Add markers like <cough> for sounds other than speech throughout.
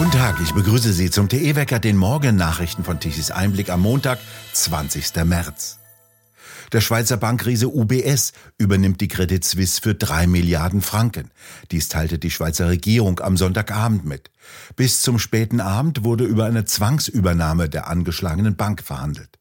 Guten Tag, ich begrüße Sie zum TE-Wecker, den Morgennachrichten von Tichys Einblick am Montag, 20. März. Der Schweizer Bankriese UBS übernimmt die Credit Suisse für drei Milliarden Franken. Dies teilte die Schweizer Regierung am Sonntagabend mit. Bis zum späten Abend wurde über eine Zwangsübernahme der angeschlagenen Bank verhandelt.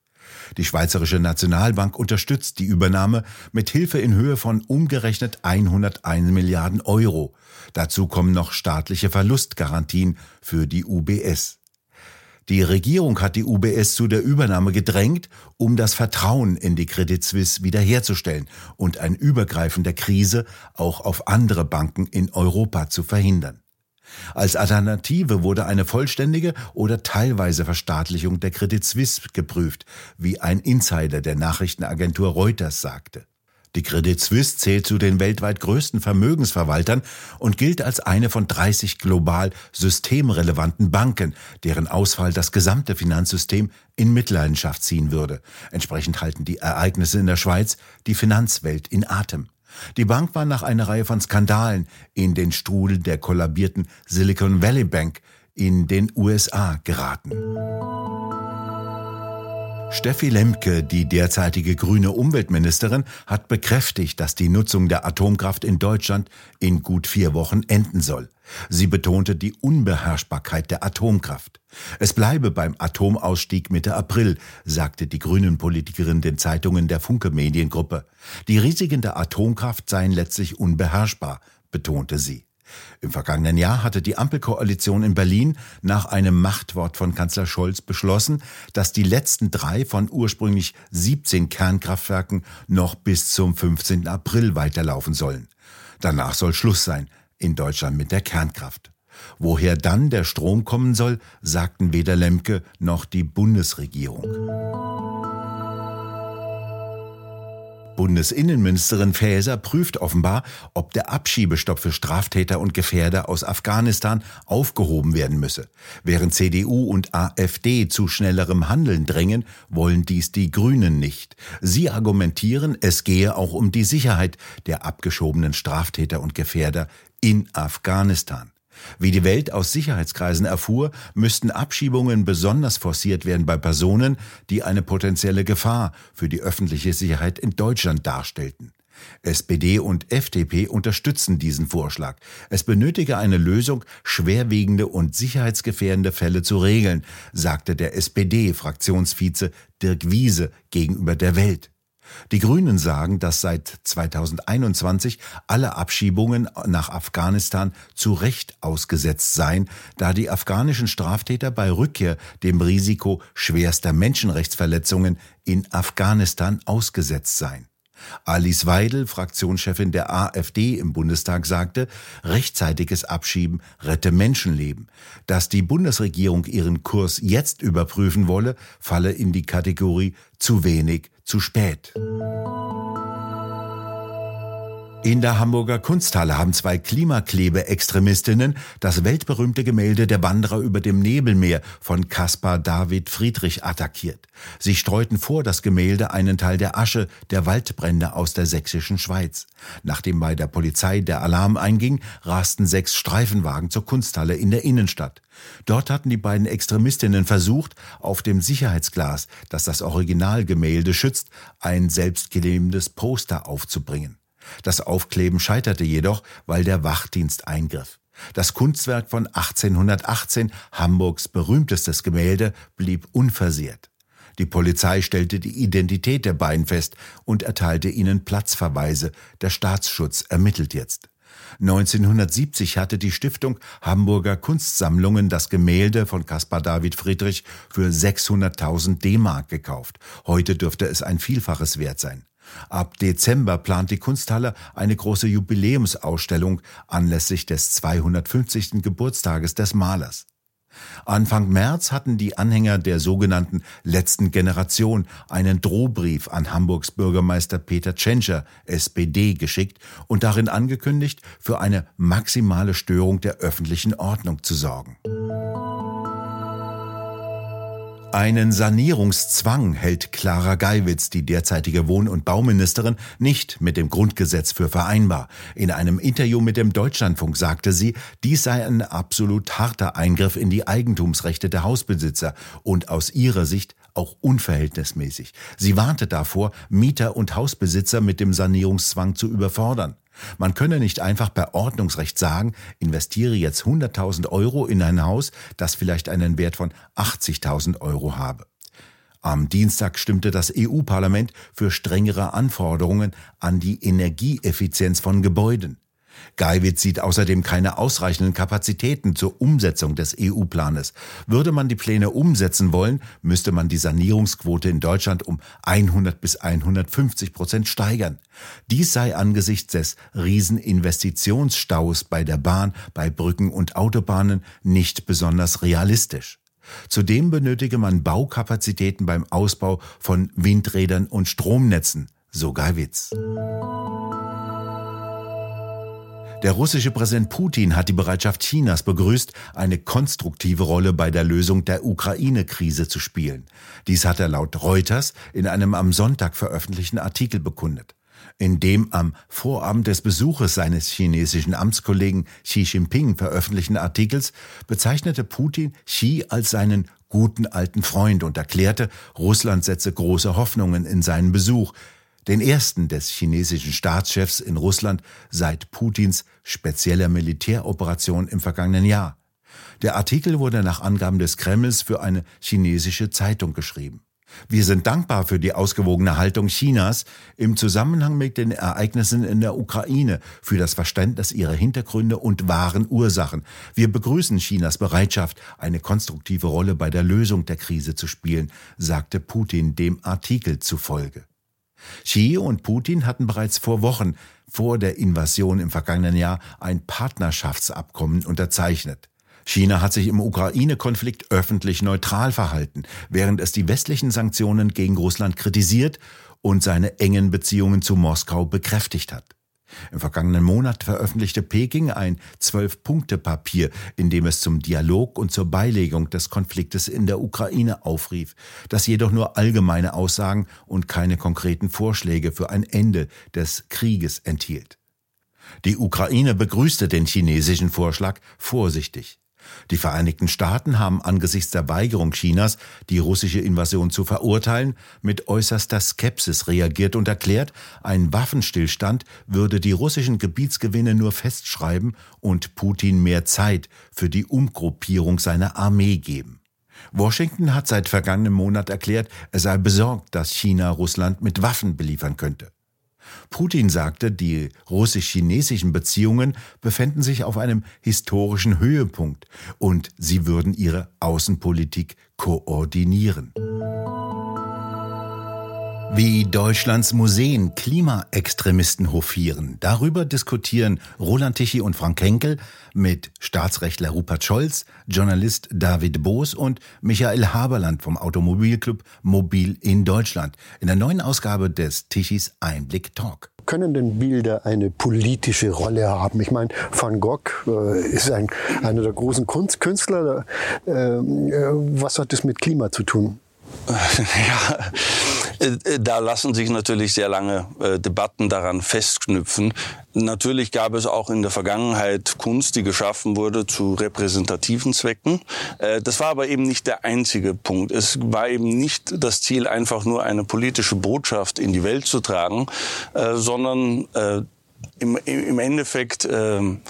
Die Schweizerische Nationalbank unterstützt die Übernahme mit Hilfe in Höhe von umgerechnet 101 Milliarden Euro. Dazu kommen noch staatliche Verlustgarantien für die UBS. Die Regierung hat die UBS zu der Übernahme gedrängt, um das Vertrauen in die Credit Suisse wiederherzustellen und ein Übergreifen der Krise auch auf andere Banken in Europa zu verhindern. Als Alternative wurde eine vollständige oder teilweise Verstaatlichung der Credit Suisse geprüft, wie ein Insider der Nachrichtenagentur Reuters sagte. Die Credit Suisse zählt zu den weltweit größten Vermögensverwaltern und gilt als eine von 30 global systemrelevanten Banken, deren Ausfall das gesamte Finanzsystem in Mitleidenschaft ziehen würde. Entsprechend halten die Ereignisse in der Schweiz die Finanzwelt in Atem. Die Bank war nach einer Reihe von Skandalen in den Strudel der kollabierten Silicon Valley Bank in den USA geraten. Steffi Lemke, die derzeitige grüne Umweltministerin, hat bekräftigt, dass die Nutzung der Atomkraft in Deutschland in gut vier Wochen enden soll. Sie betonte die Unbeherrschbarkeit der Atomkraft. Es bleibe beim Atomausstieg Mitte April, sagte die Grünen-Politikerin den Zeitungen der Funke Mediengruppe. Die Risiken der Atomkraft seien letztlich unbeherrschbar, betonte sie. Im vergangenen Jahr hatte die Ampelkoalition in Berlin nach einem Machtwort von Kanzler Scholz beschlossen, dass die letzten drei von ursprünglich 17 Kernkraftwerken noch bis zum 15. April weiterlaufen sollen. Danach soll Schluss sein in Deutschland mit der Kernkraft. Woher dann der Strom kommen soll, sagten weder Lemke noch die Bundesregierung. Bundesinnenministerin Faeser prüft offenbar, ob der Abschiebestopp für Straftäter und Gefährder aus Afghanistan aufgehoben werden müsse. Während CDU und AfD zu schnellerem Handeln drängen, wollen dies die Grünen nicht. Sie argumentieren, es gehe auch um die Sicherheit der abgeschobenen Straftäter und Gefährder in Afghanistan. Wie die Welt aus Sicherheitskreisen erfuhr, müssten Abschiebungen besonders forciert werden bei Personen, die eine potenzielle Gefahr für die öffentliche Sicherheit in Deutschland darstellten. SPD und FDP unterstützen diesen Vorschlag. Es benötige eine Lösung, schwerwiegende und sicherheitsgefährdende Fälle zu regeln, sagte der SPD-Fraktionsvize Dirk Wiese gegenüber der Welt. Die Grünen sagen, dass seit 2021 alle Abschiebungen nach Afghanistan zu Recht ausgesetzt seien, da die afghanischen Straftäter bei Rückkehr dem Risiko schwerster Menschenrechtsverletzungen in Afghanistan ausgesetzt seien. Alice Weidel, Fraktionschefin der AfD im Bundestag, sagte, rechtzeitiges Abschieben rette Menschenleben. Dass die Bundesregierung ihren Kurs jetzt überprüfen wolle, falle in die Kategorie zu wenig, zu spät. In der Hamburger Kunsthalle haben zwei Klimaklebe-Extremistinnen das weltberühmte Gemälde Der Wanderer über dem Nebelmeer von Caspar David Friedrich attackiert. Sie streuten vor das Gemälde einen Teil der Asche der Waldbrände aus der sächsischen Schweiz. Nachdem bei der Polizei der Alarm einging, rasten sechs Streifenwagen zur Kunsthalle in der Innenstadt. Dort hatten die beiden Extremistinnen versucht, auf dem Sicherheitsglas, das das Originalgemälde schützt, ein selbstklebendes Poster aufzubringen. Das Aufkleben scheiterte jedoch, weil der Wachdienst eingriff. Das Kunstwerk von 1818, Hamburgs berühmtestes Gemälde, blieb unversehrt. Die Polizei stellte die Identität der beiden fest und erteilte ihnen Platzverweise. Der Staatsschutz ermittelt jetzt. 1970 hatte die Stiftung Hamburger Kunstsammlungen das Gemälde von Caspar David Friedrich für 600.000 D-Mark gekauft. Heute dürfte es ein Vielfaches wert sein. Ab Dezember plant die Kunsthalle eine große Jubiläumsausstellung anlässlich des 250. Geburtstages des Malers. Anfang März hatten die Anhänger der sogenannten letzten Generation einen Drohbrief an Hamburgs Bürgermeister Peter Tschentscher, SPD, geschickt und darin angekündigt, für eine maximale Störung der öffentlichen Ordnung zu sorgen. Einen Sanierungszwang hält Clara Geiwitz, die derzeitige Wohn- und Bauministerin, nicht mit dem Grundgesetz für vereinbar. In einem Interview mit dem Deutschlandfunk sagte sie, dies sei ein absolut harter Eingriff in die Eigentumsrechte der Hausbesitzer und aus ihrer Sicht auch unverhältnismäßig. Sie warnte davor, Mieter und Hausbesitzer mit dem Sanierungszwang zu überfordern. Man könne nicht einfach per Ordnungsrecht sagen, investiere jetzt 100.000 Euro in ein Haus, das vielleicht einen Wert von 80.000 Euro habe. Am Dienstag stimmte das EU-Parlament für strengere Anforderungen an die Energieeffizienz von Gebäuden. Geiwitz sieht außerdem keine ausreichenden Kapazitäten zur Umsetzung des EU-Planes. Würde man die Pläne umsetzen wollen, müsste man die Sanierungsquote in Deutschland um 100 bis 150 Prozent steigern. Dies sei angesichts des Rieseninvestitionsstaus bei der Bahn, bei Brücken und Autobahnen nicht besonders realistisch. Zudem benötige man Baukapazitäten beim Ausbau von Windrädern und Stromnetzen, so Geiwitz. Der russische Präsident Putin hat die Bereitschaft Chinas begrüßt, eine konstruktive Rolle bei der Lösung der Ukraine-Krise zu spielen. Dies hat er laut Reuters in einem am Sonntag veröffentlichten Artikel bekundet. In dem am Vorabend des Besuches seines chinesischen Amtskollegen Xi Jinping veröffentlichten Artikels bezeichnete Putin Xi als seinen guten alten Freund und erklärte, Russland setze große Hoffnungen in seinen Besuch, den ersten des chinesischen Staatschefs in Russland seit Putins spezieller Militäroperation im vergangenen Jahr. Der Artikel wurde nach Angaben des Kremls für eine chinesische Zeitung geschrieben. Wir sind dankbar für die ausgewogene Haltung Chinas im Zusammenhang mit den Ereignissen in der Ukraine, für das Verständnis ihrer Hintergründe und wahren Ursachen. Wir begrüßen Chinas Bereitschaft, eine konstruktive Rolle bei der Lösung der Krise zu spielen, sagte Putin dem Artikel zufolge. Xi und Putin hatten bereits vor Wochen vor der Invasion im vergangenen Jahr ein Partnerschaftsabkommen unterzeichnet. China hat sich im Ukraine-Konflikt öffentlich neutral verhalten, während es die westlichen Sanktionen gegen Russland kritisiert und seine engen Beziehungen zu Moskau bekräftigt hat. Im vergangenen Monat veröffentlichte Peking ein Zwölf-Punkte-Papier, in dem es zum Dialog und zur Beilegung des Konfliktes in der Ukraine aufrief, das jedoch nur allgemeine Aussagen und keine konkreten Vorschläge für ein Ende des Krieges enthielt. Die Ukraine begrüßte den chinesischen Vorschlag vorsichtig. Die Vereinigten Staaten haben angesichts der Weigerung Chinas, die russische Invasion zu verurteilen, mit äußerster Skepsis reagiert und erklärt, ein Waffenstillstand würde die russischen Gebietsgewinne nur festschreiben und Putin mehr Zeit für die Umgruppierung seiner Armee geben. Washington hat seit vergangenem Monat erklärt, er sei besorgt, dass China Russland mit Waffen beliefern könnte. Putin sagte, die russisch-chinesischen Beziehungen befänden sich auf einem historischen Höhepunkt und sie würden ihre Außenpolitik koordinieren. Wie Deutschlands Museen Klimaextremisten hofieren, darüber diskutieren Roland Tichy und Frank Henkel mit Staatsrechtler Rupert Scholz, Journalist David Boos und Michael Haberland vom Automobilclub Mobil in Deutschland in der neuen Ausgabe des Tichys Einblick Talk können denn Bilder eine politische Rolle haben? Ich meine, Van Gogh äh, ist ein, einer der großen Kunstkünstler. Äh, äh, was hat das mit Klima zu tun? <laughs> Ja, da lassen sich natürlich sehr lange äh, Debatten daran festknüpfen. Natürlich gab es auch in der Vergangenheit Kunst, die geschaffen wurde zu repräsentativen Zwecken. Äh, das war aber eben nicht der einzige Punkt. Es war eben nicht das Ziel, einfach nur eine politische Botschaft in die Welt zu tragen, sondern im Endeffekt ähm,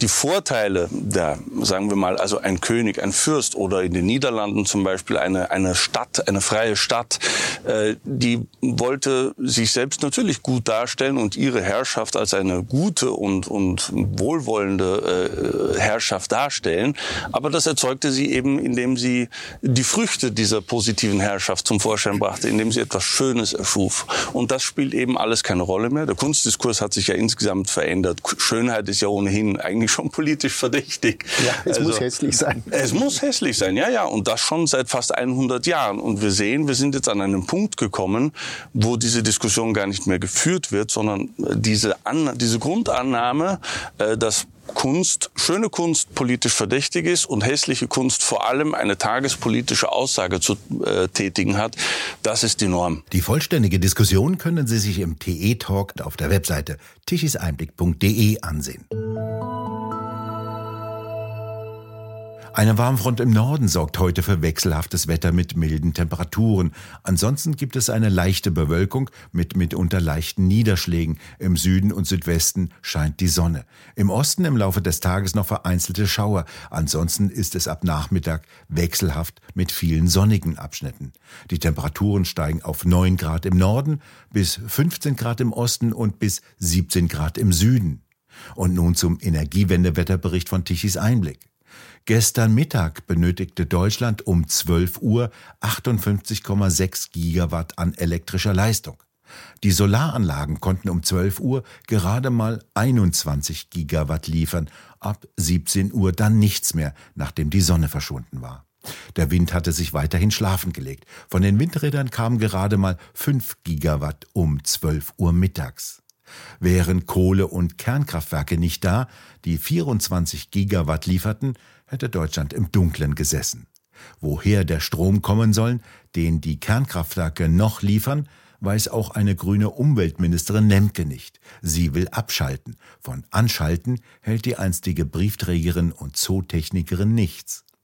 die Vorteile der, sagen wir mal, also ein König, ein Fürst oder in den Niederlanden zum Beispiel eine, eine Stadt, eine freie Stadt, äh, die wollte sich selbst natürlich gut darstellen und ihre Herrschaft als eine gute und, und wohlwollende äh, Herrschaft darstellen. Aber das erzeugte sie eben, indem sie die Früchte dieser positiven Herrschaft zum Vorschein brachte, indem sie etwas Schönes erschuf. Und das spielt eben alles keine Rolle mehr. Der Kunstdiskurs hat sich ja insgesamt verändert. Schönheit ist ja ohnehin eigentlich eigentlich schon politisch verdächtig. Ja, es also, muss hässlich sein. Es muss hässlich sein, ja, ja. Und das schon seit fast 100 Jahren. Und wir sehen, wir sind jetzt an einem Punkt gekommen, wo diese Diskussion gar nicht mehr geführt wird, sondern diese, An diese Grundannahme, äh, dass Kunst, schöne Kunst politisch verdächtig ist und hässliche Kunst vor allem eine tagespolitische Aussage zu äh, tätigen hat, das ist die Norm. Die vollständige Diskussion können Sie sich im TE-Talk auf der Webseite tichiseinblick.de ansehen. Eine Warmfront im Norden sorgt heute für wechselhaftes Wetter mit milden Temperaturen. Ansonsten gibt es eine leichte Bewölkung mit mitunter leichten Niederschlägen. Im Süden und Südwesten scheint die Sonne. Im Osten im Laufe des Tages noch vereinzelte Schauer. Ansonsten ist es ab Nachmittag wechselhaft mit vielen sonnigen Abschnitten. Die Temperaturen steigen auf 9 Grad im Norden, bis 15 Grad im Osten und bis 17 Grad im Süden. Und nun zum Energiewendewetterbericht von Tichys Einblick. Gestern Mittag benötigte Deutschland um 12 Uhr 58,6 Gigawatt an elektrischer Leistung. Die Solaranlagen konnten um 12 Uhr gerade mal 21 Gigawatt liefern, ab 17 Uhr dann nichts mehr, nachdem die Sonne verschwunden war. Der Wind hatte sich weiterhin schlafen gelegt. Von den Windrädern kamen gerade mal 5 Gigawatt um 12 Uhr mittags. Wären Kohle- und Kernkraftwerke nicht da, die 24 Gigawatt lieferten, hätte Deutschland im Dunklen gesessen. Woher der Strom kommen soll, den die Kernkraftwerke noch liefern, weiß auch eine grüne Umweltministerin Lemke nicht. Sie will abschalten. Von Anschalten hält die einstige Briefträgerin und Zootechnikerin nichts.